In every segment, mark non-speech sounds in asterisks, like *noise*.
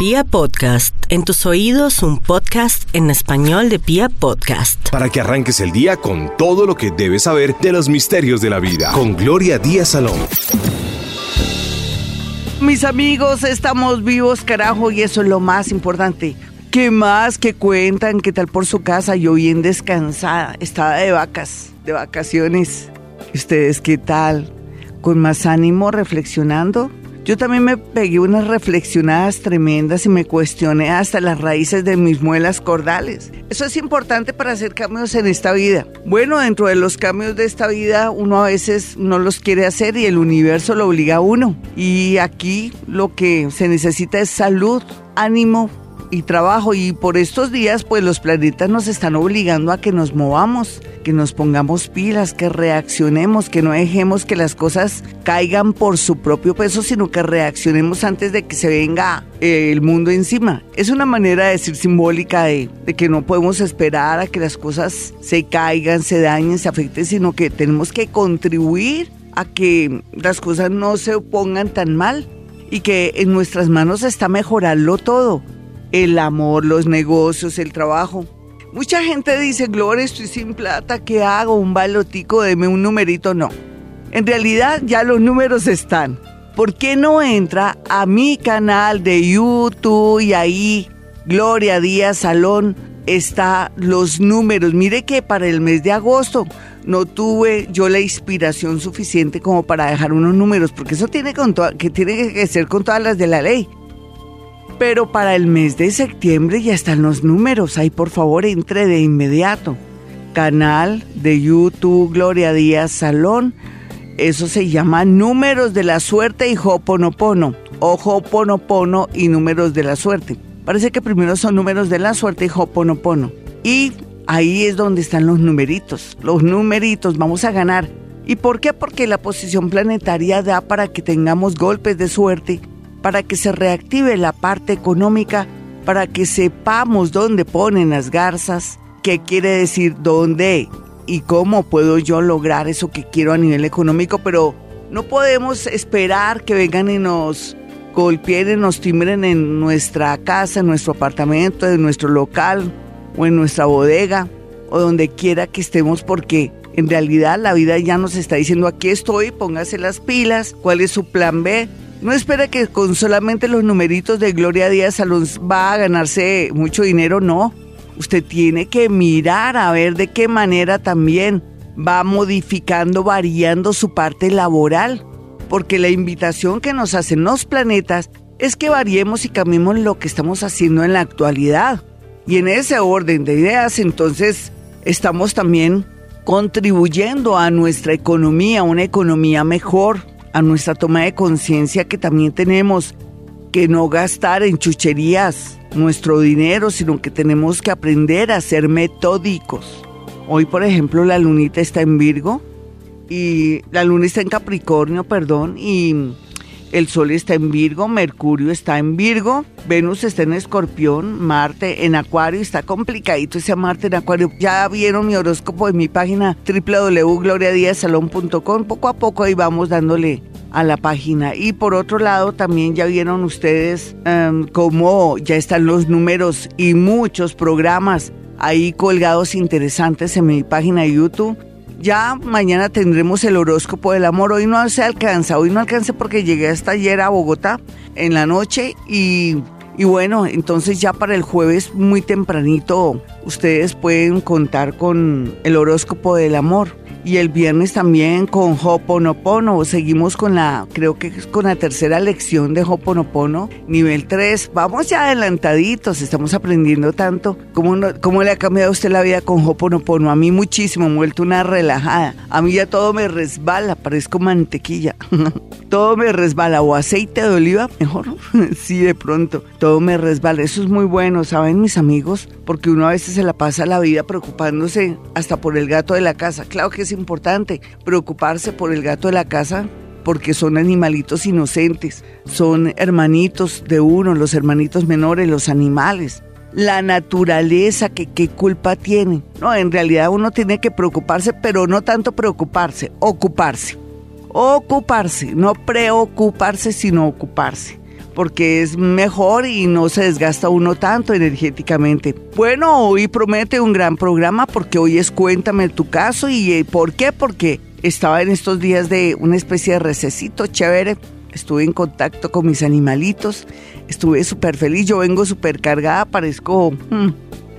Pia Podcast, en tus oídos un podcast en español de Pia Podcast. Para que arranques el día con todo lo que debes saber de los misterios de la vida. Con Gloria Díaz Salón. Mis amigos, estamos vivos, carajo, y eso es lo más importante. ¿Qué más que cuentan? ¿Qué tal por su casa? Yo bien descansada, estaba de vacas, de vacaciones. ¿Ustedes qué tal? ¿Con más ánimo, reflexionando? Yo también me pegué unas reflexionadas tremendas y me cuestioné hasta las raíces de mis muelas cordales. Eso es importante para hacer cambios en esta vida. Bueno, dentro de los cambios de esta vida, uno a veces no los quiere hacer y el universo lo obliga a uno. Y aquí lo que se necesita es salud, ánimo, y trabajo y por estos días pues los planetas nos están obligando a que nos movamos, que nos pongamos pilas, que reaccionemos, que no dejemos que las cosas caigan por su propio peso, sino que reaccionemos antes de que se venga eh, el mundo encima. Es una manera de decir simbólica de, de que no podemos esperar a que las cosas se caigan, se dañen, se afecten, sino que tenemos que contribuir a que las cosas no se pongan tan mal y que en nuestras manos está mejorarlo todo el amor, los negocios, el trabajo. Mucha gente dice, Gloria, estoy sin plata, ¿qué hago? Un balotico, deme un numerito. No. En realidad ya los números están. ¿Por qué no entra a mi canal de YouTube y ahí, Gloria Díaz Salón, está los números? Mire que para el mes de agosto no tuve yo la inspiración suficiente como para dejar unos números, porque eso tiene, que, tiene que ser con todas las de la ley. Pero para el mes de septiembre ya están los números. Ahí por favor entre de inmediato. Canal de YouTube Gloria Díaz Salón. Eso se llama Números de la Suerte y Hoponopono. O Hoponopono y Números de la Suerte. Parece que primero son Números de la Suerte y Hoponopono. Y ahí es donde están los numeritos. Los numeritos, vamos a ganar. ¿Y por qué? Porque la posición planetaria da para que tengamos golpes de suerte para que se reactive la parte económica, para que sepamos dónde ponen las garzas, qué quiere decir dónde y cómo puedo yo lograr eso que quiero a nivel económico, pero no podemos esperar que vengan y nos golpeen nos timbren en nuestra casa, en nuestro apartamento, en nuestro local o en nuestra bodega o donde quiera que estemos porque en realidad la vida ya nos está diciendo aquí estoy, póngase las pilas, cuál es su plan B, no espera que con solamente los numeritos de Gloria Díaz Salón va a ganarse mucho dinero, no. Usted tiene que mirar a ver de qué manera también va modificando, variando su parte laboral. Porque la invitación que nos hacen los planetas es que variemos y cambiemos lo que estamos haciendo en la actualidad. Y en ese orden de ideas, entonces, estamos también contribuyendo a nuestra economía, una economía mejor, a nuestra toma de conciencia que también tenemos que no gastar en chucherías nuestro dinero, sino que tenemos que aprender a ser metódicos. Hoy, por ejemplo, la lunita está en Virgo y la luna está en Capricornio, perdón, y el Sol está en Virgo, Mercurio está en Virgo, Venus está en Escorpión, Marte en Acuario, está complicadito ese Marte en Acuario. Ya vieron mi horóscopo en mi página www.gloriadiazalón.com, poco a poco ahí vamos dándole a la página. Y por otro lado, también ya vieron ustedes um, cómo ya están los números y muchos programas ahí colgados interesantes en mi página de YouTube ya mañana tendremos el horóscopo del amor. Hoy no se alcanza, hoy no alcanza porque llegué hasta ayer a Bogotá en la noche y, y bueno, entonces ya para el jueves muy tempranito ustedes pueden contar con el horóscopo del amor y el viernes también con Hoponopono. Seguimos con la, creo que es con la tercera lección de Hoponopono, nivel 3. Vamos ya adelantaditos, estamos aprendiendo tanto. ¿Cómo, ¿Cómo le ha cambiado usted la vida con Hoponopono? A mí muchísimo, me he vuelto una relajada. A mí ya todo me resbala, parezco mantequilla. *laughs* todo me resbala, o aceite de oliva, mejor. *laughs* sí, de pronto, todo me resbala. Eso es muy bueno, ¿saben mis amigos? Porque uno a veces se la pasa la vida preocupándose hasta por el gato de la casa. Claro que importante preocuparse por el gato de la casa porque son animalitos inocentes, son hermanitos de uno, los hermanitos menores, los animales. La naturaleza, que qué culpa tiene. No, en realidad uno tiene que preocuparse, pero no tanto preocuparse, ocuparse. Ocuparse, no preocuparse, sino ocuparse. Porque es mejor y no se desgasta uno tanto energéticamente. Bueno, hoy promete un gran programa porque hoy es Cuéntame tu caso y eh, ¿por qué? Porque estaba en estos días de una especie de recesito chévere. Estuve en contacto con mis animalitos, estuve súper feliz, yo vengo súper cargada, parezco, hmm,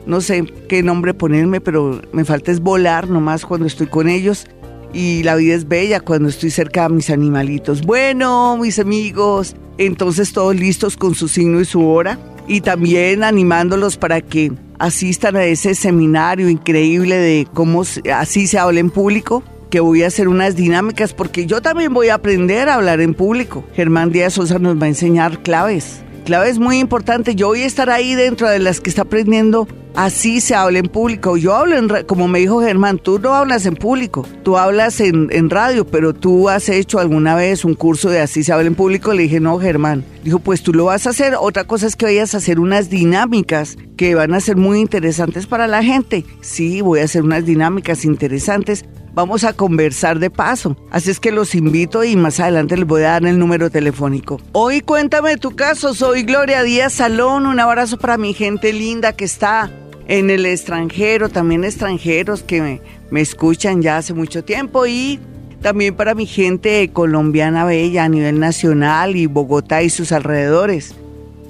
no sé qué nombre ponerme, pero me falta es volar nomás cuando estoy con ellos y la vida es bella cuando estoy cerca de mis animalitos. Bueno, mis amigos, entonces todos listos con su signo y su hora y también animándolos para que asistan a ese seminario increíble de cómo así se habla en público que voy a hacer unas dinámicas porque yo también voy a aprender a hablar en público. Germán Díaz Sosa nos va a enseñar claves. Claves muy importantes. Yo voy a estar ahí dentro de las que está aprendiendo así se habla en público. Yo hablo, en, como me dijo Germán, tú no hablas en público, tú hablas en, en, radio, pero tú has hecho alguna vez un curso de así se habla en público. Le dije, no, Germán. Dijo, pues tú lo vas a hacer. Otra cosa es que vayas a hacer unas dinámicas que van a ser muy interesantes para la gente. Sí, voy a hacer unas dinámicas interesantes vamos a conversar de paso. Así es que los invito y más adelante les voy a dar el número telefónico. Hoy cuéntame tu caso, soy Gloria Díaz Salón, un abrazo para mi gente linda que está en el extranjero, también extranjeros que me, escuchan ya hace mucho tiempo y también para mi gente colombiana bella a nivel nacional y Bogotá y sus alrededores.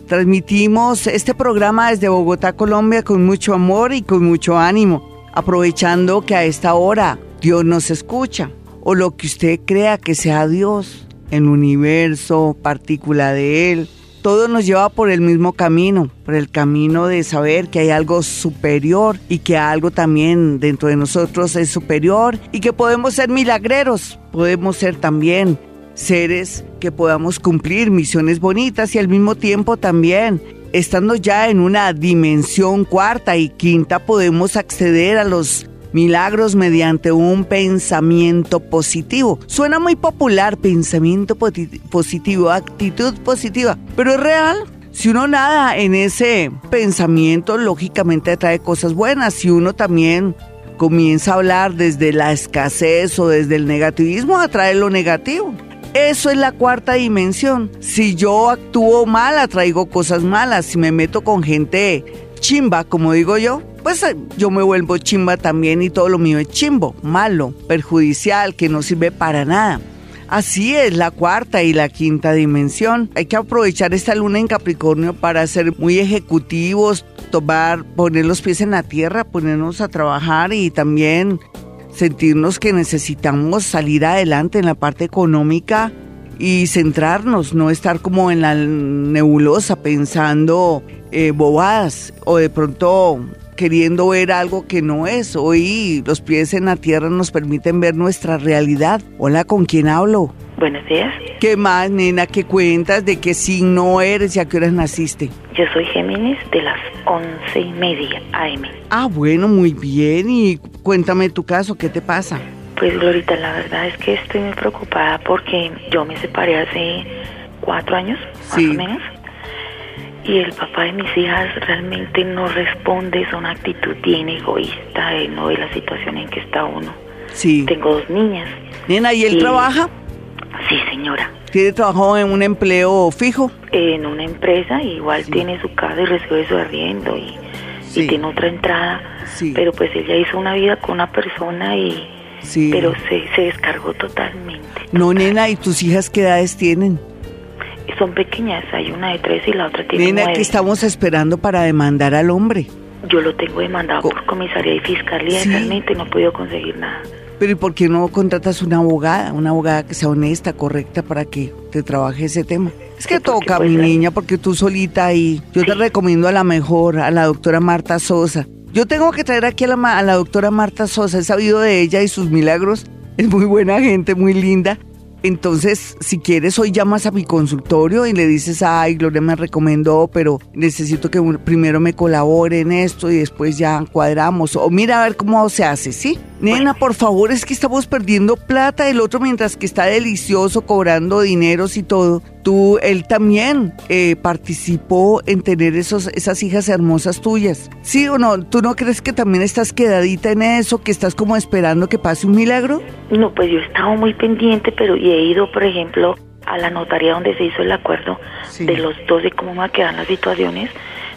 Transmitimos este programa desde Bogotá, Colombia, con mucho amor y con mucho ánimo, aprovechando que a esta hora Dios nos escucha, o lo que usted crea que sea Dios, el universo, partícula de Él, todo nos lleva por el mismo camino, por el camino de saber que hay algo superior y que algo también dentro de nosotros es superior y que podemos ser milagreros, podemos ser también seres que podamos cumplir misiones bonitas y al mismo tiempo también estando ya en una dimensión cuarta y quinta podemos acceder a los milagros mediante un pensamiento positivo. Suena muy popular, pensamiento positivo, actitud positiva, pero es real. Si uno nada en ese pensamiento, lógicamente trae cosas buenas. Si uno también comienza a hablar desde la escasez o desde el negativismo, atrae lo negativo. Eso es la cuarta dimensión. Si yo actúo mal, atraigo cosas malas. Si me meto con gente chimba, como digo yo, pues eh, yo me vuelvo chimba también y todo lo mío es chimbo, malo, perjudicial, que no sirve para nada. Así es la cuarta y la quinta dimensión. Hay que aprovechar esta luna en Capricornio para ser muy ejecutivos, tomar, poner los pies en la tierra, ponernos a trabajar y también sentirnos que necesitamos salir adelante en la parte económica y centrarnos, no estar como en la nebulosa pensando eh, bobadas o de pronto queriendo ver algo que no es. Hoy los pies en la tierra nos permiten ver nuestra realidad. Hola, ¿con quién hablo? Buenos días. ¿Qué más, nena? ¿Qué cuentas? ¿De qué signo eres y a qué horas naciste? Yo soy Géminis de las once y media AM. Ah, bueno, muy bien. Y cuéntame tu caso, ¿qué te pasa? Pues, Glorita, la verdad es que estoy muy preocupada porque yo me separé hace cuatro años, más o menos y el papá de mis hijas realmente no responde, es una actitud bien egoísta, eh, no de la situación en que está uno. Sí. Tengo dos niñas. Nena, ¿y él trabaja? Sí, señora. ¿Tiene trabajo en un empleo fijo? En una empresa, igual tiene su casa y recibe su arriendo y, y tiene otra entrada. Sí. Pero pues ella hizo una vida con una persona y... Sí. Pero se, se descargó totalmente. No, nena, ¿y tus hijas qué edades tienen? Son pequeñas, hay una de tres y la otra tiene Nena, nueve. ¿qué estamos esperando para demandar al hombre? Yo lo tengo demandado por comisaría y fiscalía, realmente no he podido conseguir nada. Pero ¿y por qué no contratas una abogada, una abogada que sea honesta, correcta, para que te trabaje ese tema? Es que toca, pues, mi niña, porque tú solita y yo te recomiendo a la mejor, a la doctora Marta Sosa. Yo tengo que traer aquí a la, a la doctora Marta Sosa, he sabido de ella y sus milagros. Es muy buena gente, muy linda. Entonces, si quieres, hoy llamas a mi consultorio y le dices, ay, Gloria me recomendó, pero necesito que primero me colabore en esto y después ya cuadramos. O mira a ver cómo se hace, ¿sí? Nena, por favor, es que estamos perdiendo plata. El otro, mientras que está delicioso, cobrando dineros y todo, tú, él también eh, participó en tener esos, esas hijas hermosas tuyas. ¿Sí o no? ¿Tú no crees que también estás quedadita en eso, que estás como esperando que pase un milagro? No, pues yo he estado muy pendiente, pero y he ido, por ejemplo, a la notaría donde se hizo el acuerdo de los dos de cómo van a quedar las situaciones,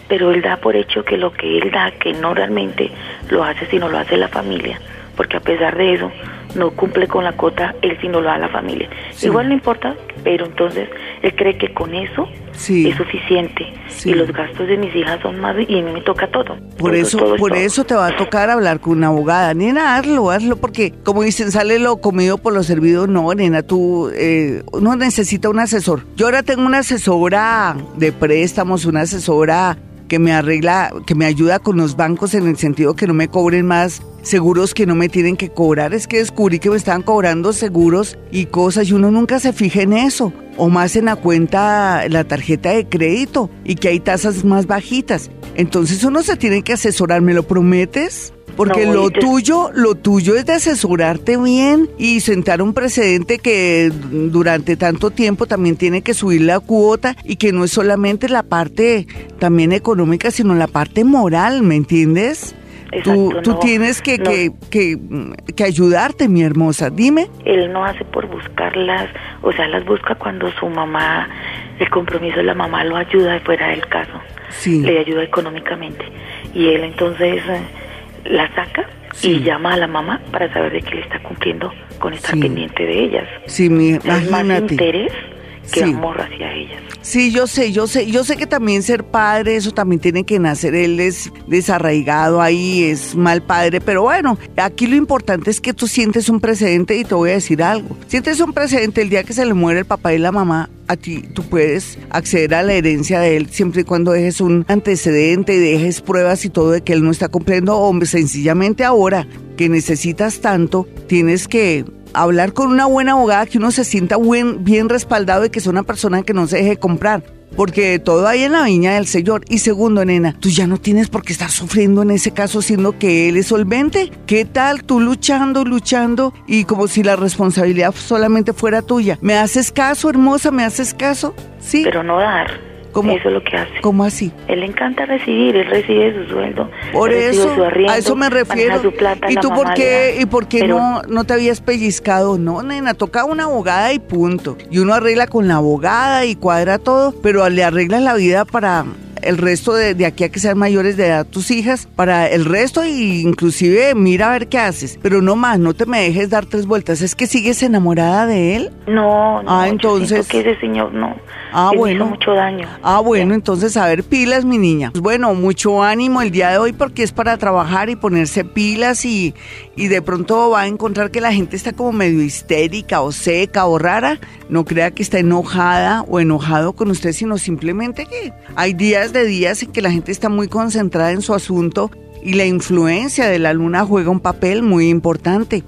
pero él da por hecho que lo que él da, que no realmente lo hace, sino lo hace la familia, porque a pesar de eso, no cumple con la cuota, él sí no lo da a la familia. Igual no importa, pero entonces él cree que con eso es suficiente y los gastos de mis hijas son más y a mí me toca todo. Por eso, por eso te va a tocar hablar con una abogada. Nena, hazlo, hazlo, porque como dicen, sale lo comido por lo servido. No, nena, tú eh, no necesita un asesor. Yo ahora tengo una asesora de préstamos, una asesora que me arregla, que me ayuda con los bancos en el sentido que no me cobren más seguros que no me tienen que cobrar. Es que descubrí que me estaban cobrando seguros y cosas y uno nunca se fija en eso. O más en la cuenta, la tarjeta de crédito y que hay tasas más bajitas. Entonces uno se tiene que asesorar, ¿me lo prometes? Porque lo tuyo, lo tuyo es de asesorarte bien y sentar un precedente que durante tanto tiempo también tiene que subir la cuota y que no es solamente la parte también económica, sino la parte moral, ¿me entiendes? tú, tú tienes que, que, que, que, ayudarte, mi hermosa. Dime. Él no hace por buscarlas, o sea, las busca cuando su mamá, el compromiso de la mamá lo ayuda fuera del caso. Sí. Le ayuda económicamente. Y él entonces eh, la saca y llama a la mamá para saber de que le está cumpliendo con estar pendiente de ellas. Sí, mi, más interés que amor hacia ellas. Sí, yo sé, yo sé, yo sé que también ser padre, eso también tiene que nacer, él es desarraigado ahí, es mal padre, pero bueno, aquí lo importante es que tú sientes un precedente y te voy a decir algo. Sientes un precedente el día que se le muere el papá y la mamá, a ti tú puedes acceder a la herencia de él siempre y cuando dejes un antecedente y dejes pruebas y todo de que él no está cumpliendo o sencillamente ahora que necesitas tanto, tienes que hablar con una buena abogada que uno se sienta buen, bien respaldado y que sea una persona que no se deje comprar. Porque todo hay en la viña del Señor. Y segundo, nena, tú ya no tienes por qué estar sufriendo en ese caso, siendo que Él es solvente. ¿Qué tal tú luchando, luchando y como si la responsabilidad solamente fuera tuya? ¿Me haces caso, hermosa? ¿Me haces caso? Sí. Pero no dar. Eso es lo que hace. ¿Cómo así? Él le encanta recibir, él recibe su sueldo. Por eso, a eso me refiero. ¿Y tú por qué, y por qué no, no te habías pellizcado? No, nena, toca una abogada y punto. Y uno arregla con la abogada y cuadra todo, pero le arreglas la vida para el resto de, aquí a que sean mayores de edad tus hijas, para el resto e inclusive mira a ver qué haces, pero no más, no te me dejes dar tres vueltas, es que sigues enamorada de él. No, no, ah, entonces que ese señor no. Ah, bueno. mucho daño. Ah, bueno, entonces a ver, pilas, mi niña. Pues bueno, mucho ánimo el día de hoy porque es para trabajar y ponerse pilas y, y de pronto va a encontrar que la gente está como medio histérica o seca o rara. No crea que está enojada o enojado con usted, sino simplemente que hay días de días en que la gente está muy concentrada en su asunto y la influencia de la luna juega un papel muy importante.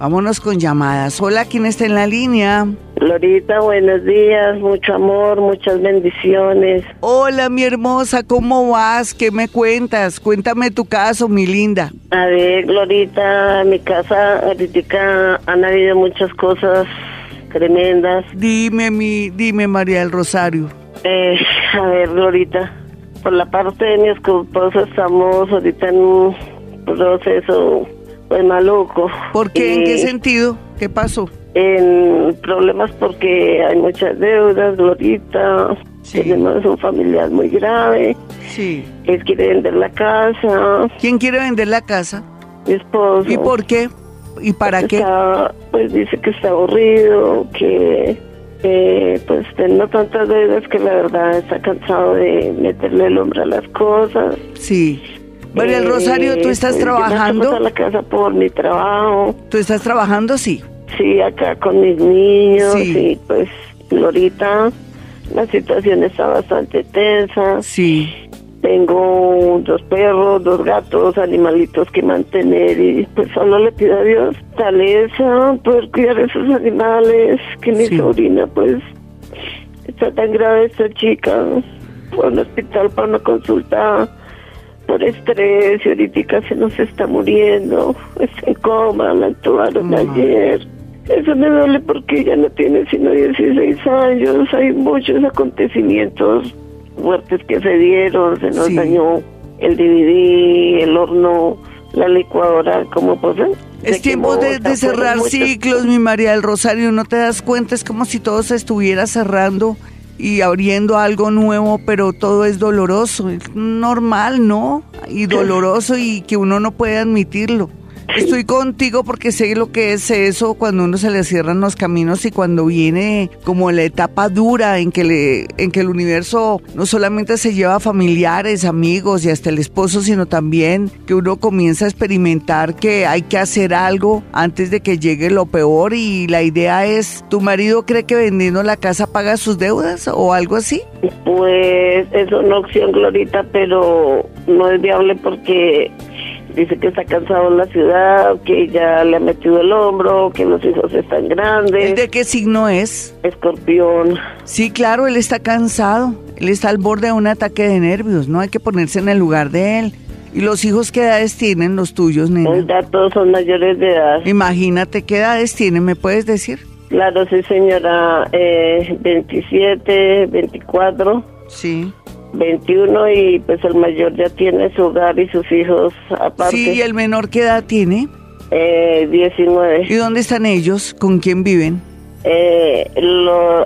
Vámonos con llamadas. Hola, ¿quién está en la línea? Lorita, buenos días, mucho amor, muchas bendiciones. Hola, mi hermosa, ¿cómo vas? ¿Qué me cuentas? Cuéntame tu caso, mi linda. A ver, Glorita, mi casa, ahorita han habido muchas cosas tremendas. Dime, mi, dime, María del Rosario. Eh, a ver, Glorita, por la parte de mi esposo estamos ahorita en un proceso pues maluco. ¿Por qué? ¿En qué sentido? ¿Qué pasó? En problemas porque hay muchas deudas, Glorita. Tenemos un familiar muy grave. Sí. Él quiere vender la casa. ¿Quién quiere vender la casa? Mi esposo. ¿Y por qué? ¿Y para qué? pues dice que está aburrido, que eh, pues tengo tantas deudas que la verdad está cansado de meterle el hombro a las cosas. Sí. María el Rosario, ¿tú estás pues, trabajando? a la casa por mi trabajo. ¿Tú estás trabajando? Sí. Sí, acá con mis niños. Sí. Y pues ahorita la situación está bastante tensa. Sí. Tengo dos perros, dos gatos, animalitos que mantener y pues solo le pido a Dios taleza, poder cuidar esos animales, que mi sobrina pues está tan grave esta chica, fue a un hospital para una consulta por estrés y ahorita se nos está muriendo, está en coma, la entubaron ayer. Eso me duele porque ella no tiene sino 16 años, hay muchos acontecimientos fuertes que se dieron, se nos dañó el DVD, el horno, la licuadora, como pues Es tiempo de, cerrar ciclos, mi María del Rosario. No te das cuenta, es como si todo se estuviera cerrando y abriendo algo nuevo, pero todo es doloroso. Es normal, ¿no? Y doloroso y que uno no puede admitirlo. Estoy contigo porque sé lo que es eso cuando uno se le cierran los caminos y cuando viene como la etapa dura en que le, en que el universo no solamente se lleva a familiares, amigos y hasta el esposo, sino también que uno comienza a experimentar que hay que hacer algo antes de que llegue lo peor y la idea es, ¿tu marido cree que vendiendo la casa paga sus deudas o algo así? Pues es una opción, Glorita, pero no es viable porque dice que está cansado en la ciudad, que ya le ha metido el hombro, que los hijos están grandes. ¿De qué signo es? Escorpión. Sí, claro, él está cansado. Él está al borde de un ataque de nervios, ¿no? Hay que ponerse en el lugar de él. ¿Y los hijos qué edades tienen los tuyos, nena? Ya todos son mayores de edad. Imagínate, ¿qué edades tienen? ¿Me puedes decir? Claro, sí, señora. Eh, 27, 24. Sí. 21 y pues el mayor ya tiene su hogar y sus hijos aparte. Sí, ¿y el menor qué edad tiene? Eh, 19. ¿Y dónde están ellos? ¿Con quién viven? Eh,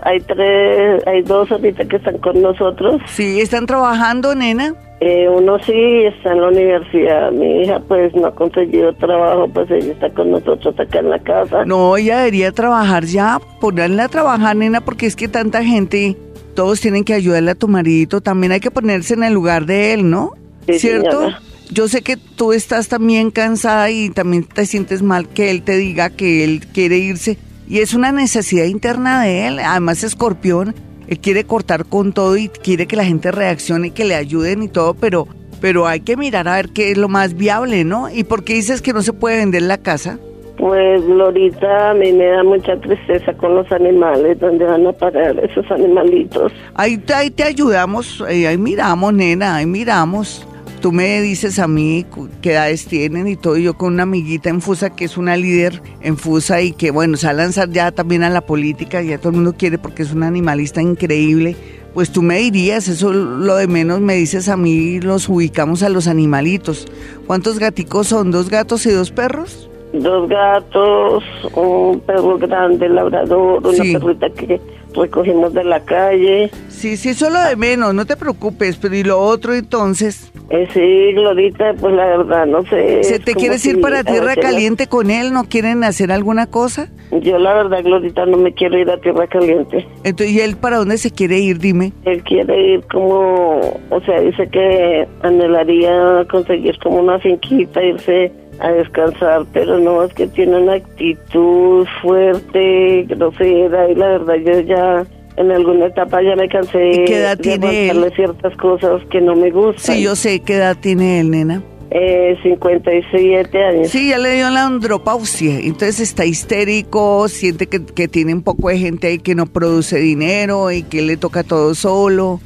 hay tres, hay dos ahorita que están con nosotros. Sí, ¿están trabajando, nena? Eh, uno sí está en la universidad. Mi hija pues no ha conseguido trabajo, pues ella está con nosotros acá en la casa. No, ella debería trabajar ya, ponerle a trabajar, nena, porque es que tanta gente todos tienen que ayudarle a tu maridito, también hay que ponerse en el lugar de él, ¿no? ¿Cierto? Yo sé que tú estás también cansada y también te sientes mal que él te diga que él quiere irse. Y es una necesidad interna de él. Además, escorpión, él quiere cortar con todo y quiere que la gente reaccione y que le ayuden y todo, pero, pero hay que mirar a ver qué es lo más viable, ¿no? ¿Y por qué dices que no se puede vender la casa? Pues Lorita, a mí me da mucha tristeza con los animales, donde van a parar esos animalitos. Ahí, te ayudamos, ahí, ahí miramos, nena, ahí miramos. Tú me dices a mí qué edades tienen y todo, yo con una amiguita en Fusa que es una líder en Fusa y que bueno, se va a lanzar ya también a la política, ya todo el mundo quiere porque es una animalista increíble. Pues tú me dirías, eso lo de menos me dices a mí, los ubicamos a los animalitos. ¿Cuántos gaticos son? ¿Dos gatos y dos perros? Dos gatos, un perro grande, labrador, una perrita que recogimos de la calle. Sí, sí, solo de menos, no te preocupes, pero ¿y lo otro entonces? Eh, sí, Glorita, pues la verdad, no sé. ¿Se te quieres ir para Tierra Caliente con él? ¿No quieren hacer alguna cosa? Yo la verdad, Glorita, no me quiero ir a Tierra Caliente. Entonces, ¿y él para dónde se quiere ir, dime? Él quiere ir como, o sea, dice que anhelaría conseguir como una finquita, irse a descansar, pero no, es que tiene una actitud fuerte, grosera, y la verdad yo ya en alguna etapa ya me cansé ¿Y qué edad tiene él? ciertas cosas que no me gustan. Sí, yo sé qué edad tiene él, nena. Eh, 57 años. Sí, ya le dio la andropausia, entonces está histérico, siente que, que tiene un poco de gente ahí que no produce dinero y que le toca todo solo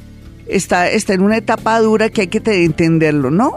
está, está en una etapa dura que hay que entenderlo, ¿no?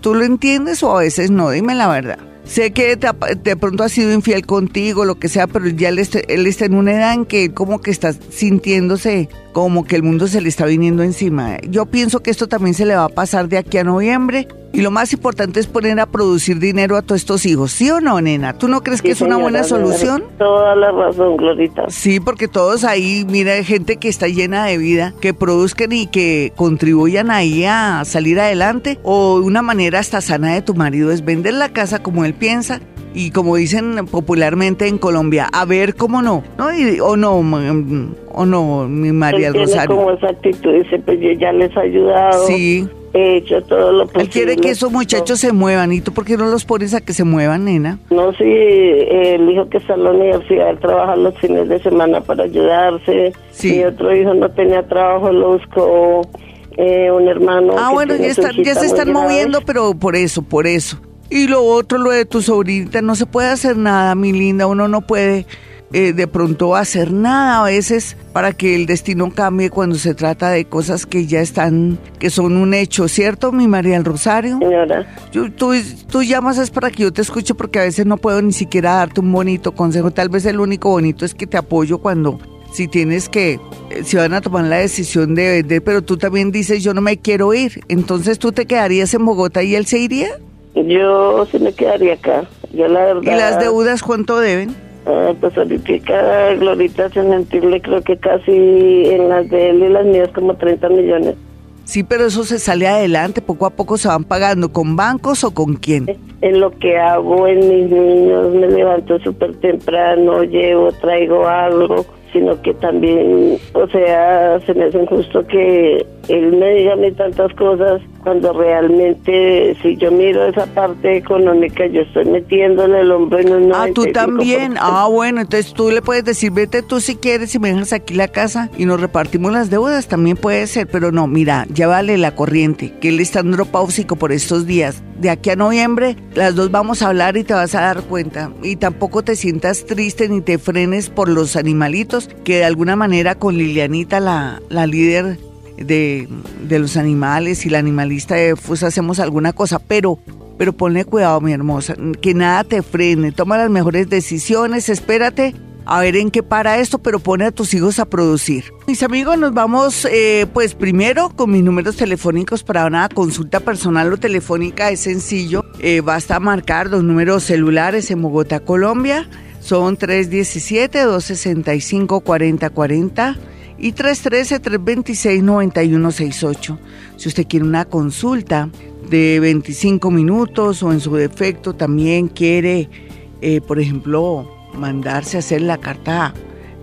¿Tú lo entiendes o a veces no? Dime la verdad. Sé que de pronto ha sido infiel contigo, lo que sea, pero ya él está, él está en una edad en que como que está sintiéndose como que el mundo se le está viniendo encima. Yo pienso que esto también se le va a pasar de aquí a noviembre y lo más importante es poner a producir dinero a todos estos hijos, ¿sí o no, nena? ¿Tú no crees que es una buena solución? Toda la razón, Glorita. Sí, porque todos ahí, mira, hay gente que está llena de vida, que produzcan y que contribuyan ahí a salir adelante. O una manera hasta sana de tu marido es vender la casa como él piensa y como dicen popularmente en Colombia, a ver cómo no, ¿no? o no, o no, mi María Él Rosario. como esa actitud, dice, pues yo ya les he ayudado. Sí. He hecho todo lo posible. Él quiere que esos muchachos se muevan. ¿Y tú por qué no los pones a que se muevan, nena? No, sí, el hijo que está en la universidad, él trabaja los fines de semana para ayudarse. Sí. Mi otro hijo no tenía trabajo, lo buscó eh, un hermano. Ah, bueno, ya, ya se están moviendo, pero por eso, por eso. Y lo otro, lo de tu sobrinita, no se puede hacer nada, mi linda, uno no puede eh, de pronto hacer nada a veces para que el destino cambie cuando se trata de cosas que ya están, que son un hecho, ¿cierto, mi María del Rosario? Señora. Yo, tú, tú llamas es para que yo te escuche porque a veces no puedo ni siquiera darte un bonito consejo, tal vez el único bonito es que te apoyo cuando si tienes que, eh, si van a tomar la decisión de vender, pero tú también dices yo no me quiero ir, entonces tú te quedarías en Bogotá y él se iría. Yo sí me quedaría acá. Yo la verdad... ¿Y las deudas cuánto deben? Ah, pues ahorita, Glorita, sin mentirle, creo que casi en las de él y las mías como 30 millones. Sí, pero eso se sale adelante, poco a poco se van pagando, ¿con bancos o con quién? En lo que hago en mis niños, me levanto súper temprano, llevo, traigo algo, sino que también, o sea, se me hace injusto que él me diga a mí tantas cosas cuando realmente si yo miro esa parte económica yo estoy metiéndole el hombro en un Ah, tú también. Ah, bueno, entonces tú le puedes decir, vete tú si quieres y me dejas aquí la casa y nos repartimos las deudas, también puede ser, pero no, mira, ya vale la corriente, que él está andropáusico por estos días. De aquí a noviembre, las dos vamos a hablar y te vas a dar cuenta. Y tampoco te sientas triste ni te frenes por los animalitos, que de alguna manera con Lilianita, la, la líder de, los animales y la animalista de FUS hacemos alguna cosa, pero, pero ponle cuidado, mi hermosa, que nada te frene, toma las mejores decisiones, espérate a ver en qué para esto, pero pone a tus hijos a producir. Mis amigos, nos vamos eh, pues primero con mis números telefónicos para una consulta personal o telefónica, es sencillo, eh, basta marcar dos números celulares en Bogotá, Colombia, son 317-265-4040 y 313-326-9168. Si usted quiere una consulta de 25 minutos o en su defecto también quiere, eh, por ejemplo, mandarse a hacer la carta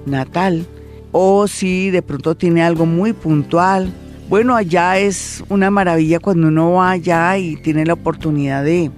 natal o si de pronto tiene algo muy puntual. Bueno, allá es una maravilla cuando uno va allá y tiene la oportunidad de,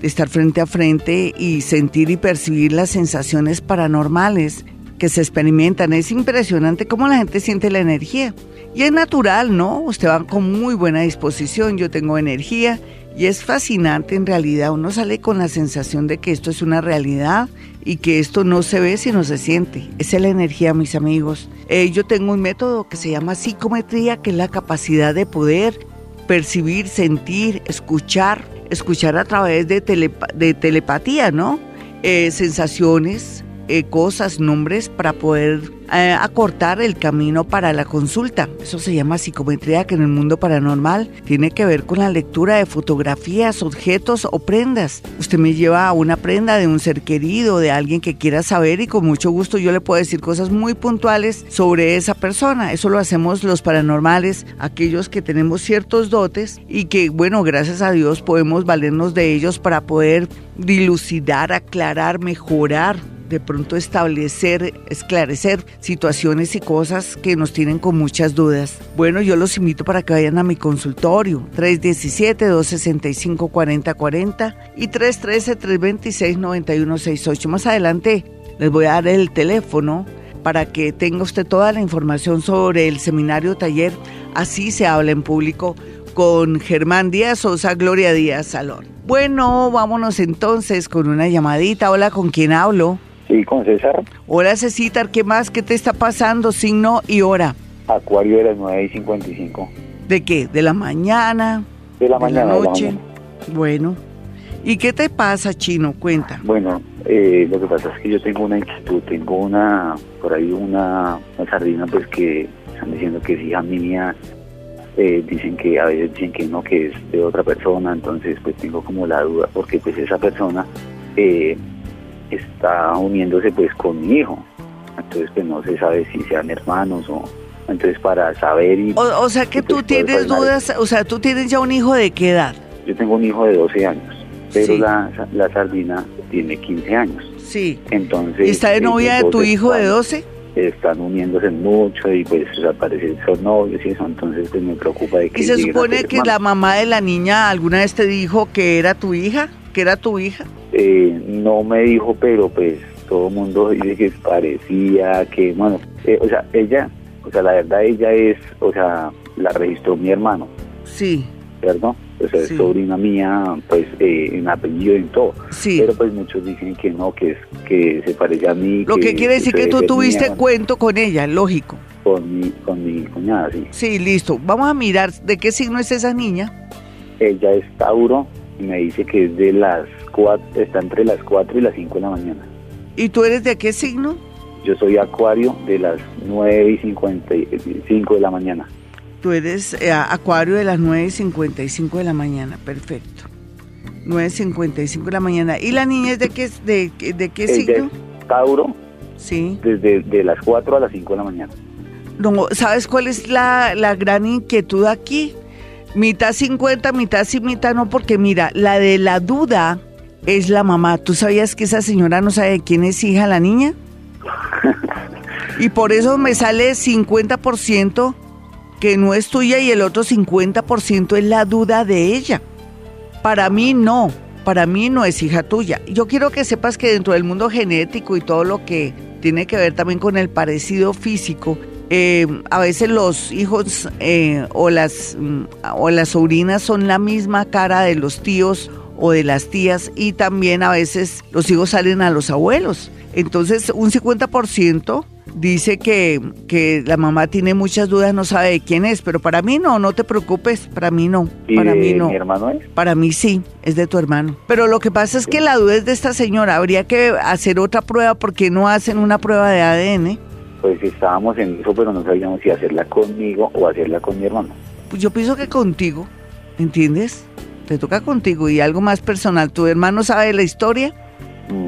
de estar frente a frente y sentir y percibir las sensaciones paranormales que se experimentan. Es impresionante cómo la gente siente la energía. Y es natural, ¿no? Usted va con muy buena disposición, yo tengo energía y es fascinante en realidad. Uno sale con la sensación de que esto es una realidad y que esto no se ve sino se siente. Esa es la energía, mis amigos. Eh, yo tengo un método que se llama psicometría, que es la capacidad de poder percibir, sentir, escuchar, escuchar a través de, de telepatía, ¿no? Eh, sensaciones, eh, cosas, nombres para poder eh, acortar el camino para la consulta. Eso se llama psicometría que en el mundo paranormal tiene que ver con la lectura de fotografías, objetos o prendas. Usted me lleva a una prenda de un ser querido, de alguien que quiera saber y con mucho gusto yo le puedo decir cosas muy puntuales sobre esa persona. Eso lo hacemos los paranormales, aquellos que tenemos ciertos dotes y que, bueno, gracias a Dios podemos valernos de ellos para poder dilucidar, aclarar, mejorar de pronto establecer, esclarecer situaciones y cosas que nos tienen con muchas dudas. Bueno, yo los invito para que vayan a mi consultorio, 317-265-4040 y 313-326-9168. Más adelante les voy a dar el teléfono para que tenga usted toda la información sobre el seminario taller. Así se habla en público con Germán Díaz Sosa, Gloria Díaz Salón. Bueno, vámonos entonces con una llamadita. Hola, ¿con quién hablo? Sí, con César. Hola, Cecitar, ¿qué más? ¿Qué te está pasando? Signo y hora. Acuario de las 9 y 55. ¿De qué? ¿De la mañana? De la mañana. noche. Bueno. ¿Y qué te pasa, Chino? Cuenta. Bueno, eh, lo que pasa es que yo tengo una inquietud, tengo una, por ahí una, sardina, pues que están diciendo que es hija mía, eh, dicen que a veces dicen que no, que es de otra persona, entonces pues tengo como la duda, porque pues esa persona eh, está uniéndose pues con mi hijo. Entonces pues no se sabe si sean hermanos o... Entonces para saber y... O, sea que tú tienes dudas, o sea, tú tienes ya un hijo de qué edad? Yo tengo un hijo de 12 años, pero la, la sardina tiene 15 años. Sí. Entonces... ¿Y está de novia de tu hijo de 12? están uniéndose mucho y pues o parece son novios y eso, entonces pues me preocupa de que... ¿Y se supone que la mamá de la niña alguna vez te dijo que era tu hija? ¿Que era tu hija? Eh, no me dijo, pero pues todo el mundo dice que parecía, que bueno, eh, o sea, ella, o sea, la verdad ella es, o sea, la registró mi hermano. Sí. ¿Cierto? O sea, es sobrina mía, pues, eh, en apellido y en todo. Sí. Pero pues muchos dicen que no, que es que se parece a mí. Lo que, quiere decir que tú tuviste cuento con ella, lógico. Con mi, con mi cuñada, sí. Sí, listo. Vamos a mirar de qué signo es esa niña. Ella es Tauro y me dice que es de las está entre las 4 y las 5 de la mañana. ¿Y tú eres de qué signo? Yo soy Acuario de las 9 y 55 de la mañana. Tú eres eh, Acuario de las 9 y 55 de la mañana, perfecto. 9.55 de la mañana. ¿Y la niña es de qué, de, de qué signo? Tauro. Sí. Desde de las 4 a las 5 de la mañana. No, ¿sabes cuál es la, la gran inquietud aquí? Mitad 50, mitad sí, mitad no, porque mira, la de la duda es la mamá. ¿Tú sabías que esa señora no sabe de quién es hija la niña? y por eso me sale 50% que no es tuya y el otro 50% es la duda de ella. Para mí no, para mí no es hija tuya. Yo quiero que sepas que dentro del mundo genético y todo lo que tiene que ver también con el parecido físico, eh, a veces los hijos eh, o, las, mm, o las sobrinas son la misma cara de los tíos o de las tías y también a veces los hijos salen a los abuelos. Entonces un 50% dice que, que, la mamá tiene muchas dudas, no sabe de quién es, pero para mí no, no te preocupes, para mí no. para mí no. mi hermano es? Para mí sí, es de tu hermano. Pero lo que pasa es que la duda es de esta señora, habría que hacer otra prueba porque no hacen una prueba de ADN. Pues estábamos en eso, pero no sabíamos si hacerla conmigo o hacerla con mi hermano. Pues yo pienso que contigo, ¿entiendes? Te toca contigo y algo más personal. ¿Tu hermano sabe la historia?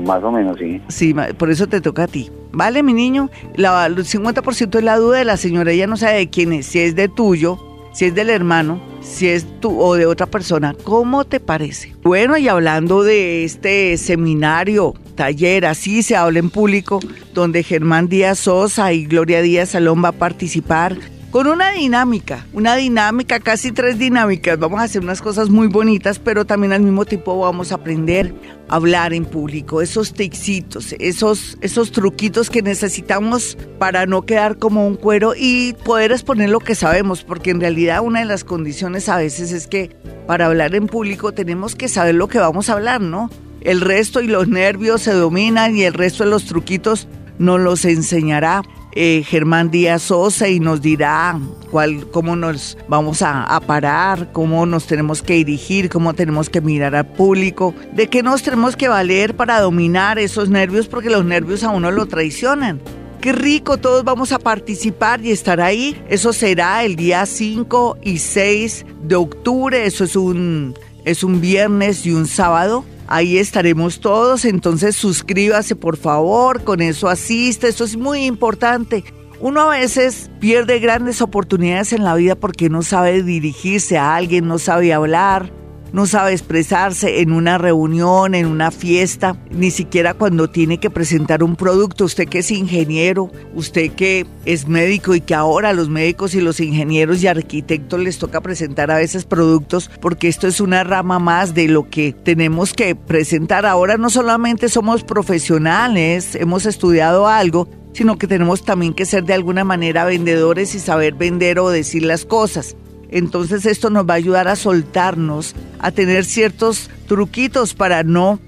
Más o menos, sí. Sí, por eso te toca a ti. Vale, mi niño, la, el 50% es la duda de la señora. Ella no sabe de quién es, si es de tuyo, si es del hermano, si es tú o de otra persona. ¿Cómo te parece? Bueno, y hablando de este seminario, taller, así se habla en público, donde Germán Díaz Sosa y Gloria Díaz Salón va a participar con una dinámica, una dinámica, casi tres dinámicas. Vamos a hacer unas cosas muy bonitas, pero también al mismo tiempo vamos a aprender a hablar en público, esos tixitos, esos, esos truquitos que necesitamos para no quedar como un cuero y poder exponer lo que sabemos, porque en realidad una de las condiciones a veces es que para hablar en público tenemos que saber lo que vamos a hablar, ¿no? El resto y los nervios se dominan y el resto de los truquitos nos los enseñará eh, Germán Díaz Sosa y nos dirá cuál, cómo nos vamos a, parar, cómo nos tenemos que dirigir, cómo tenemos que mirar al público, de qué nos tenemos que valer para dominar esos nervios, porque los nervios a uno lo traicionan. Qué rico, todos vamos a participar y estar ahí. Eso será el día 5 y 6 de octubre, eso es un, es un viernes y un sábado. Ahí estaremos todos, entonces suscríbase por favor, con eso asiste, eso es muy importante. Uno a veces pierde grandes oportunidades en la vida porque no sabe dirigirse a alguien, no sabe hablar, no sabe expresarse en una reunión, en una fiesta, ni siquiera cuando tiene que presentar un producto. Usted que es ingeniero, usted que es médico y que ahora los médicos y los ingenieros y arquitectos les toca presentar a veces productos porque esto es una rama más de lo que tenemos que presentar. Ahora no solamente somos profesionales, hemos estudiado algo, sino que tenemos también que ser de alguna manera vendedores y saber vender o decir las cosas. Entonces esto nos va a ayudar a soltarnos, a tener ciertos truquitos para no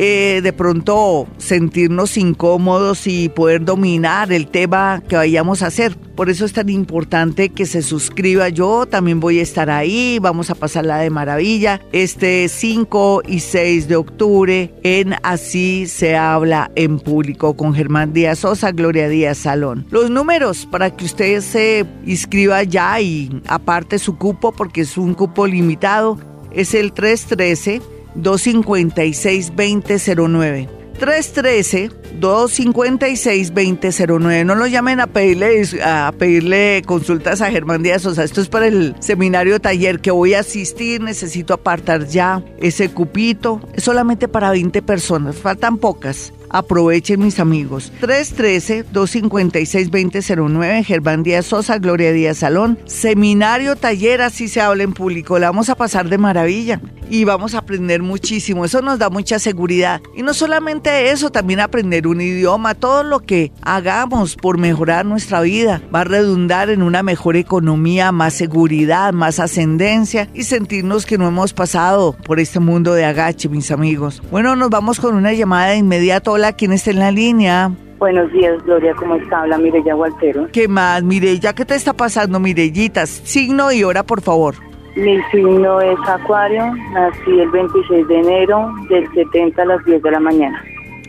eh, de pronto sentirnos incómodos y poder dominar el tema que vayamos a hacer. Por eso es tan importante que se suscriba. Yo también voy a estar ahí, vamos a pasarla de maravilla. Este 5 y 6 de octubre en Así se habla en público con Germán Díaz Sosa, Gloria Díaz Salón. Los números para que usted se inscriba ya y aparte su cupo porque es un cupo limitado es el 313 256-2009. 313-256-2009. No lo llamen a pedirle, a pedirle consultas a Germán Díaz sea, Esto es para el seminario taller que voy a asistir. Necesito apartar ya ese cupito. Es solamente para 20 personas. Faltan pocas. Aprovechen mis amigos. 313-256-2009, Germán Díaz Sosa, Gloria Díaz Salón. Seminario, taller, así se habla en público. La vamos a pasar de maravilla y vamos a aprender muchísimo. Eso nos da mucha seguridad. Y no solamente eso, también aprender un idioma. Todo lo que hagamos por mejorar nuestra vida va a redundar en una mejor economía, más seguridad, más ascendencia y sentirnos que no hemos pasado por este mundo de agache, mis amigos. Bueno, nos vamos con una llamada de inmediato Hola, ¿quién está en la línea? Buenos días, Gloria, ¿cómo está? Habla Mirella Waltero. ¿Qué más, Mirella? ¿Qué te está pasando, Mirellitas? Signo y hora, por favor. Mi signo es Acuario, nací el 26 de enero del 70 a las 10 de la mañana.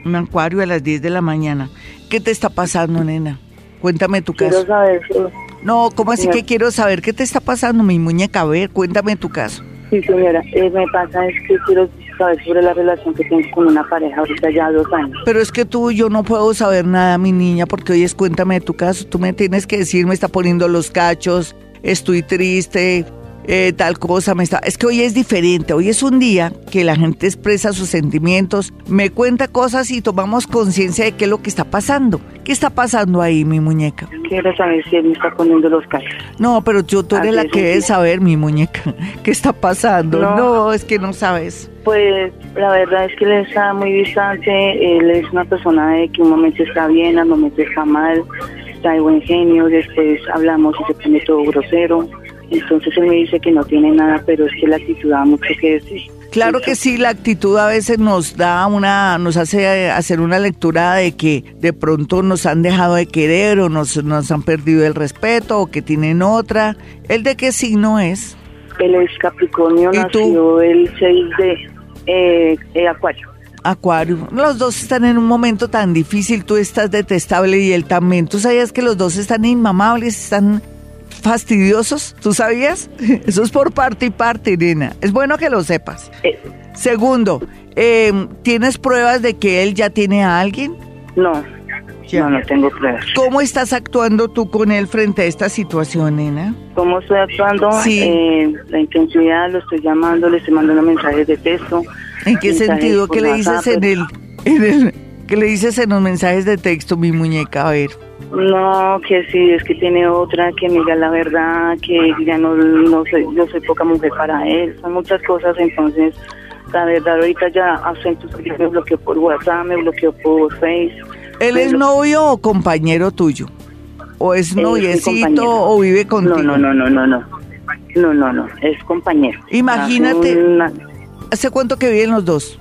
Un Acuario a las 10 de la mañana. ¿Qué te está pasando, nena? Cuéntame tu caso. Quiero saber. No, ¿cómo así que quiero saber qué te está pasando, mi muñeca? A ver, cuéntame tu caso. Sí, señora. Eh, me pasa es que quiero sobre la relación que tengo con una pareja ahorita ya dos años. Pero es que tú, yo no puedo saber nada, mi niña, porque hoy es cuéntame de tu caso. Tú me tienes que decir, me está poniendo los cachos, estoy triste, eh, tal cosa me está. Es que hoy es diferente. Hoy es un día que la gente expresa sus sentimientos, me cuenta cosas y tomamos conciencia de qué es lo que está pasando. ¿Qué está pasando ahí, mi muñeca? Quiero saber si él me está poniendo los. No, pero yo, tú eres la que debe saber, mi muñeca. *laughs* ¿Qué está pasando? No. es que no sabes. Pues la verdad es que él está muy distante. Él es una persona de que un momento está bien, al momento está mal, está de buen genio. Después hablamos y se pone todo grosero entonces él me dice que no tiene nada, pero es que la actitud da mucho que decir. Claro que sí, la actitud a veces nos da una, nos hace hacer una lectura de que de pronto nos han dejado de querer o nos, nos han perdido el respeto o que tienen otra. ¿El de qué signo es? Él es Capricornio, nació el 6 de eh, Acuario. Acuario. Los dos están en un momento tan difícil, tú estás detestable y él también. ¿Tú sabías que los dos están inmamables, están fastidiosos, ¿tú sabías? *laughs* Eso es por parte y parte, nena. Es bueno que lo sepas. Eh. Segundo, em, ¿tienes pruebas de que él ya tiene a alguien? No, no, no tengo pruebas. ¿Cómo estás actuando tú con él frente a esta situación, nena? ¿Cómo estoy actuando? Sí. Eh, la intensidad, lo estoy llamando, le estoy mandando mensajes de texto. ¿En qué sentido? ¿Qué le dices en el, en el, qué le dices en los mensajes de texto, mi muñeca? A ver. No, que sí, es que tiene otra, que me diga la verdad, que ya no, no soy, yo soy poca mujer para él, son muchas cosas, entonces la verdad ahorita ya acento me bloqueó por WhatsApp, me bloqueó por Facebook. ¿Él es novio o compañero tuyo? ¿O es noviecito o vive contigo? No, no, no, no, no, no, no, no, es compañero. Imagínate, ¿hace cuánto que viven los dos?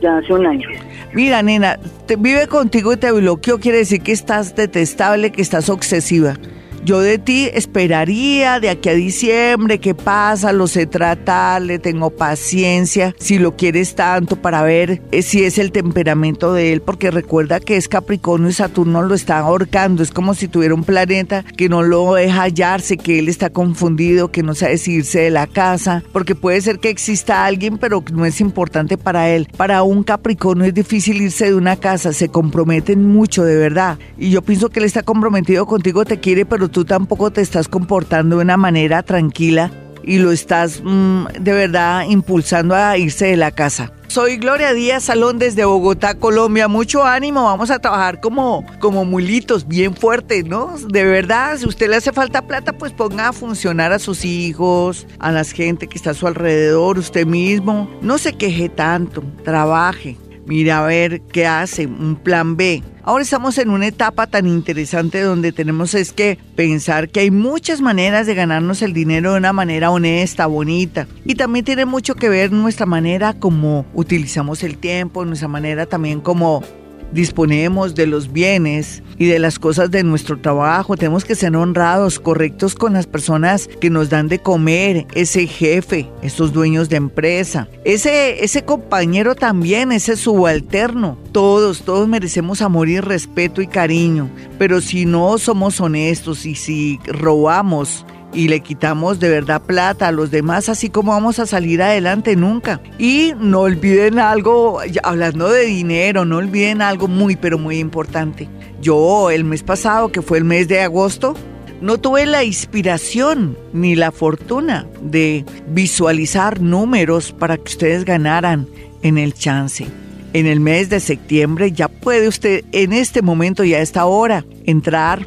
Ya hace un año. Mira, nena, te vive contigo y te bloqueó, quiere decir que estás detestable, que estás obsesiva. Yo de ti esperaría de aquí a diciembre, qué pasa, lo sé tratar, le tengo paciencia, si lo quieres tanto para ver eh, si es el temperamento de él, porque recuerda que es Capricornio y Saturno lo está ahorcando, es como si tuviera un planeta que no lo deja hallarse, que él está confundido, que no sabe decidirse de la casa, porque puede ser que exista alguien, pero no es importante para él. Para un Capricornio es difícil irse de una casa, se comprometen mucho de verdad, y yo pienso que él está comprometido contigo, te quiere, pero tú tampoco te estás comportando de una manera tranquila y lo estás mm, de verdad impulsando a irse de la casa. Soy Gloria Díaz Salón desde Bogotá, Colombia. Mucho ánimo, vamos a trabajar como, como mulitos, bien fuertes, ¿no? De verdad, si usted le hace falta plata, pues ponga a funcionar a sus hijos, a la gente que está a su alrededor, usted mismo. No se queje tanto, trabaje. Mira a ver qué hace, un plan B. Ahora estamos en una etapa tan interesante donde tenemos es que pensar que hay muchas maneras de ganarnos el dinero de una manera honesta, bonita. Y también tiene mucho que ver nuestra manera como utilizamos el tiempo, nuestra manera también como disponemos de los bienes y de las cosas de nuestro trabajo. Tenemos que ser honrados, correctos con las personas que nos dan de comer, ese jefe, esos dueños de empresa, ese, ese compañero también, ese subalterno. Todos, todos merecemos amor y respeto y cariño. Pero si no somos honestos y si robamos, y le quitamos de verdad plata a los demás, así como vamos a salir adelante nunca. Y no olviden algo, hablando de dinero, no olviden algo muy, pero muy importante. Yo el mes pasado, que fue el mes de agosto, no tuve la inspiración ni la fortuna de visualizar números para que ustedes ganaran en el chance. En el mes de septiembre ya puede usted en este momento y a esta hora entrar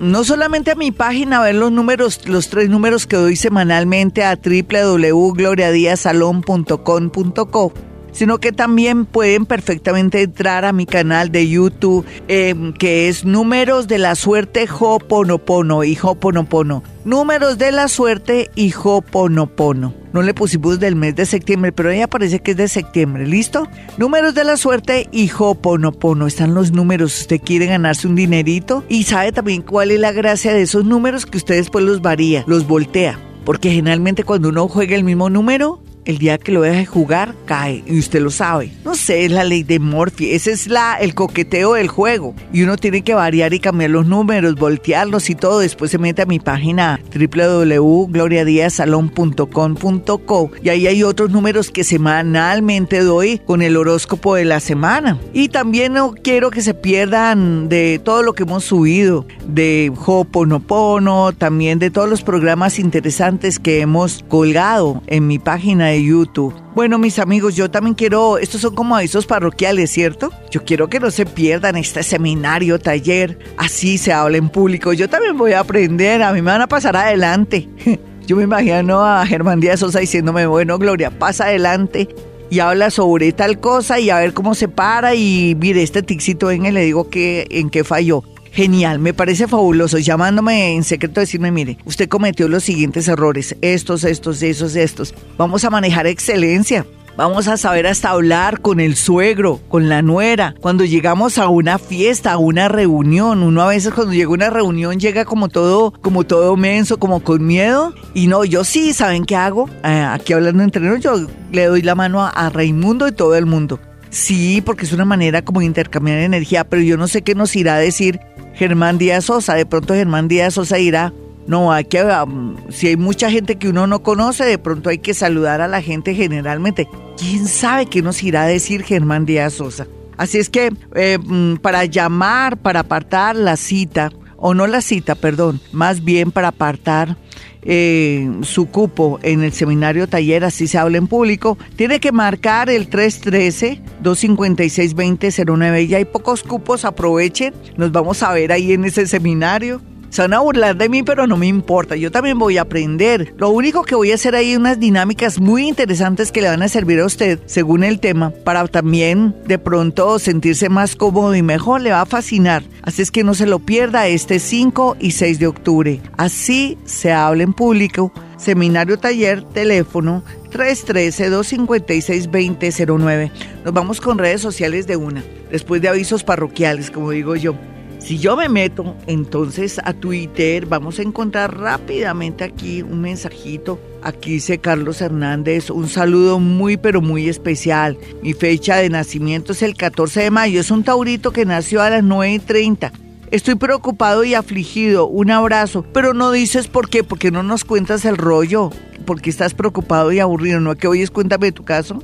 no solamente a mi página, a ver los números, los tres números que doy semanalmente a www.gloriadiasalon.com.co sino que también pueden perfectamente entrar a mi canal de YouTube, em, que es Números de la Suerte Hoponopono y Hoponopono. Números de la Suerte y Hoponopono. No le pusimos del mes de septiembre, pero ahí aparece que es de septiembre, ¿listo? Números de la Suerte y Hoponopono. Están los números. Usted quiere ganarse un dinerito y sabe también cuál es la gracia de esos números que usted después los varía, los voltea. Porque generalmente cuando uno juega el mismo número, el día que lo deje jugar, cae. Y usted lo sabe. No sé, es la ley de Morphy. Ese es la, el coqueteo del juego. Y uno tiene que variar y cambiar los números, voltearlos y todo. Después se mete a mi página www.gloriadiasalon.com.co y ahí hay otros números que semanalmente doy con el horóscopo de la semana. Y también no quiero que se pierdan de todo lo que hemos subido, de Hoponopono, también de todos los programas interesantes que hemos colgado en mi página YouTube. Bueno, mis amigos, yo también quiero, estos son como avisos parroquiales, ¿cierto? Yo quiero que no se pierdan este seminario, taller, así se habla en público. Yo también voy a aprender, a mí me van a pasar adelante. *laughs* Yo me imagino a Germán Díaz Sosa diciéndome, bueno, Gloria, pasa adelante y habla sobre tal cosa y a ver cómo se para y mire, este tixito venga y le digo que en qué falló. Genial, me parece fabuloso. Llamándome en secreto decirme, mire, usted cometió los siguientes errores, estos, estos, esos, estos. Vamos a manejar excelencia. Vamos a saber hasta hablar con el suegro, con la nuera. Cuando llegamos a una fiesta, a una reunión, uno a veces cuando llega a una reunión llega como todo, como todo menso, como con miedo. Y no, yo sí, ¿saben qué hago? Eh, aquí hablando entre nosotros, yo le doy la mano a, a Raimundo y todo el mundo. Sí, porque es una manera como de intercambiar energía, pero yo no sé qué nos irá a decir Germán Díaz Sosa. De pronto Germán Díaz Sosa dirá, no, hay que, um, si hay mucha gente que uno no conoce, de pronto hay que saludar a la gente generalmente. ¿Quién sabe qué nos irá a decir Germán Díaz Sosa? Así es que eh, mm, para llamar, para apartar la cita, o no la cita, perdón, más bien para apartar eh, su cupo en el seminario taller, así se habla en público, tiene que marcar el 313-256-2009. Ya hay pocos cupos, aprovechen, nos vamos a ver ahí en ese seminario. Se van a burlar de mí, pero no me importa. Yo también voy a aprender. Lo único que voy a hacer ahí unas dinámicas muy interesantes que le van a servir a usted, según el tema, para también de pronto sentirse más cómodo y mejor. Le va a fascinar. Así es que no se lo pierda este 5 y 6 de octubre. Así se habla en público. Seminario Taller, teléfono 313-256-2009. Nos vamos con redes sociales de una, después de avisos parroquiales, como digo yo. Si yo me meto entonces a Twitter, vamos a encontrar rápidamente aquí un mensajito. Aquí dice Carlos Hernández, un saludo muy pero muy especial. Mi fecha de nacimiento es el 14 de mayo, es un taurito que nació a las 9.30. Estoy preocupado y afligido, un abrazo, pero no dices por qué, porque no nos cuentas el rollo, porque estás preocupado y aburrido, ¿no? Que oyes, cuéntame tu caso,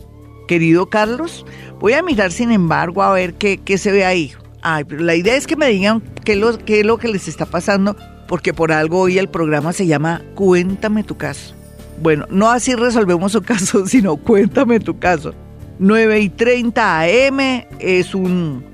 querido Carlos. Voy a mirar, sin embargo, a ver qué, qué se ve ahí. Ay, pero la idea es que me digan qué, lo, es lo que les está pasando, porque por algo hoy el programa se llama Cuéntame tu caso. Bueno, no así resolvemos su *laughs* caso, sino cuéntame tu caso. 9 y 30 AM es un,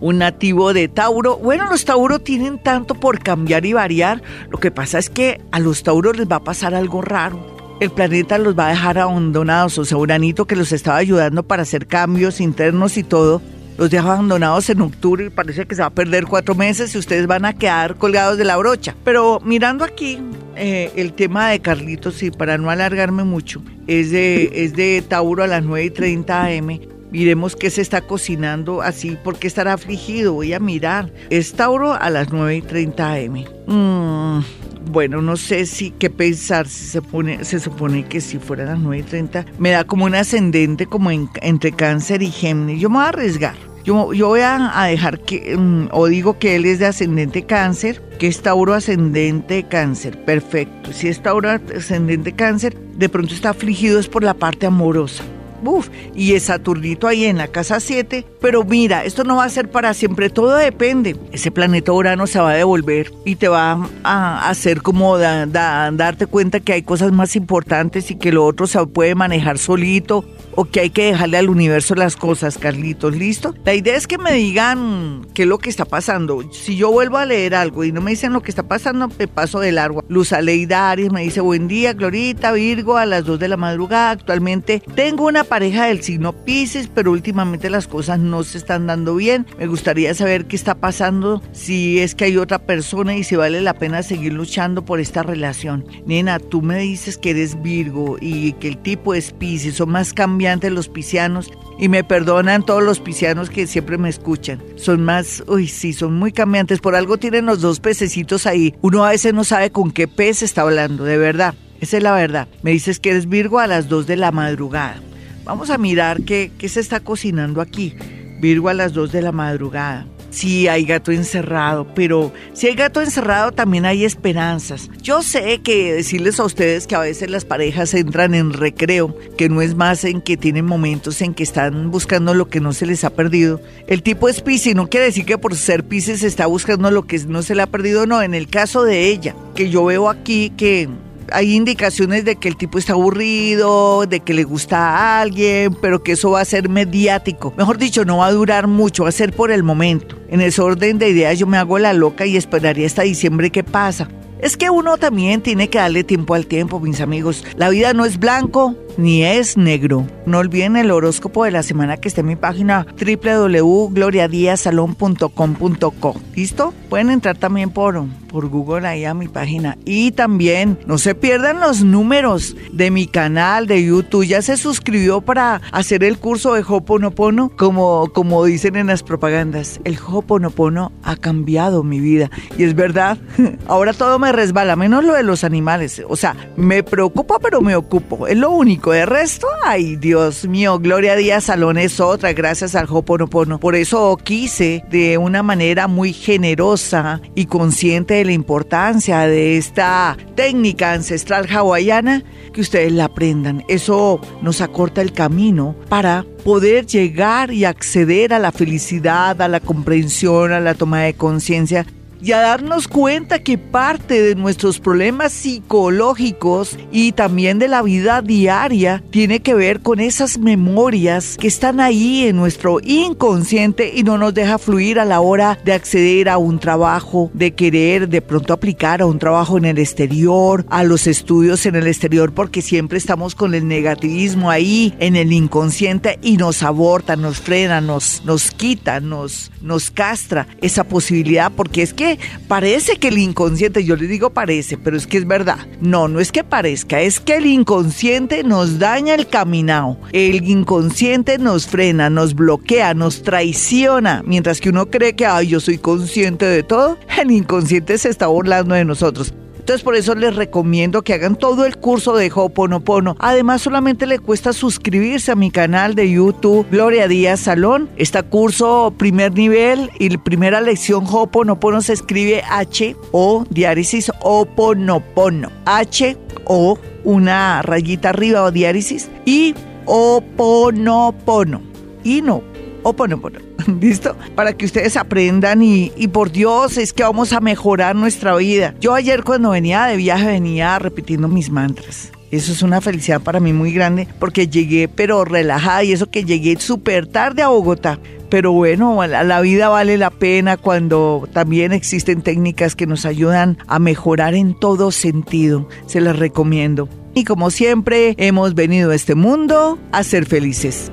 un nativo de Tauro. Bueno, los Tauro tienen tanto por cambiar y variar. Lo que pasa es que a los Tauros les va a pasar algo raro. El planeta los va a dejar abandonados, o sea, Uranito que los estaba ayudando para hacer cambios internos y todo, los deja abandonados en octubre y parece que se va a perder cuatro meses y ustedes van a quedar colgados de la brocha. Pero mirando aquí eh, el tema de Carlitos, y para no alargarme mucho, es de, es de Tauro a las 9 y 30 am. Miremos qué se está cocinando así, porque estará afligido. Voy a mirar. Es Tauro a las 9 y 30 am. Mm, bueno, no sé si qué pensar, si se, pone, se supone que si fuera a las 9 y 30, me da como un ascendente como entre cáncer y Géminis. Yo me voy a arriesgar. Yo, yo voy a, dejar que, mm, o digo que él es de ascendente cáncer, que es Tauro ascendente cáncer. Perfecto. Si es Tauro ascendente cáncer, de pronto está afligido es por la parte amorosa. Uf, y es Saturnito ahí en la casa 7. Pero mira, esto no va a ser para siempre, todo depende. Ese planeta Urano se va a devolver y te va a hacer como darte cuenta que hay cosas más importantes y que lo otro se puede manejar solito o que hay que dejarle al universo las cosas, Carlitos, ¿listo? La idea es que me digan qué es lo que está pasando. Si yo vuelvo a leer algo y no me dicen lo que está pasando, me paso de largo. Luz Aleida Aries me dice, buen día, Glorita, Virgo, a las 2 de la madrugada. Actualmente tengo una pareja del signo Pisces, pero últimamente las cosas no se están dando bien. Me gustaría saber qué está pasando, si es que hay otra persona y si vale la pena seguir luchando por esta relación. Nena, tú me dices que eres Virgo y que el tipo es Pisces, son más cambiantes los piscianos y me perdonan todos los piscianos que siempre me escuchan. Son más, uy, sí, son muy cambiantes. Por algo tienen los dos pececitos ahí. Uno a veces no sabe con qué pez está hablando, de verdad. Esa es la verdad. Me dices que eres Virgo a las 2 de la madrugada. Vamos a mirar qué, qué se está cocinando aquí. Virgo a las 2 de la madrugada. Sí, hay gato encerrado, pero si hay gato encerrado también hay esperanzas. Yo sé que decirles a ustedes que a veces las parejas entran en recreo, que no es más en que tienen momentos en que están buscando lo que no se les ha perdido. El tipo es Pisces, no quiere decir que por ser Pisces está buscando lo que no se le ha perdido, no. En el caso de ella, que yo veo aquí que hay indicaciones de que el tipo está aburrido, de que le gusta a alguien, pero que eso va a ser mediático. Mejor dicho, no va a durar mucho, va a ser por el momento. En ese orden de ideas yo me hago la loca y esperaría hasta diciembre qué pasa. Es que uno también tiene que darle tiempo al tiempo, mis amigos. La vida no es blanco ni es negro. No olviden el horóscopo de la semana que está en mi página www.gloriadiasalon.com.co. ¿Listo? Pueden entrar también por, por Google ahí a mi página. Y también no se pierdan los números de mi canal de YouTube. Ya se suscribió para hacer el curso de Hoponopono, como, como dicen en las propagandas. El Hoponopono ha cambiado mi vida. Y es verdad, *laughs* ahora todo me resbala, menos lo de los animales. O sea, me preocupa, pero me ocupo. Es lo único. De resto, ay, Dios mío, Gloria Díaz Salón es otra, gracias al Hoponopono. Por eso quise, de una manera muy generosa y consciente de la importancia de esta técnica ancestral hawaiana, que ustedes la aprendan. Eso nos acorta el camino para poder llegar y acceder a la felicidad, a la comprensión, a la toma de conciencia y a darnos cuenta que parte de nuestros problemas psicológicos y también de la vida diaria tiene que ver con esas memorias que están ahí en nuestro inconsciente y no nos deja fluir a la hora de acceder a un trabajo, de querer de pronto aplicar a un trabajo en el exterior, a los estudios en el exterior, porque siempre estamos con el negativismo ahí en el inconsciente y nos aborta, nos frena, nos, nos quita, nos, nos castra esa posibilidad, porque es que parece que el inconsciente, yo le digo parece, pero es que es verdad. No, no es que parezca, es que el inconsciente nos daña el caminado. El inconsciente nos frena, nos bloquea, nos traiciona. Mientras que uno cree que, ay, yo soy consciente de todo, el inconsciente se está burlando de nosotros. Entonces por eso les recomiendo que hagan todo el curso de Hoponopono. Además solamente le cuesta suscribirse a mi canal de YouTube Gloria Díaz Salón. Este curso primer nivel y primera lección Hoponopono se escribe H O diáresis Oponopono. H O una rayita arriba o diáresis y Oponopono. Y no, Oponopono. *laughs* ¿Listo? Para que ustedes aprendan y, por Dios es que vamos a mejorar nuestra vida. Yo ayer cuando venía de viaje venía repitiendo mis mantras. Eso es una felicidad para mí muy grande porque llegué pero relajada y eso que llegué súper tarde a Bogotá. Pero bueno, la vida vale la pena cuando también existen técnicas que nos ayudan a mejorar en todo sentido. Se las recomiendo. Y como siempre, hemos venido a este mundo a ser felices.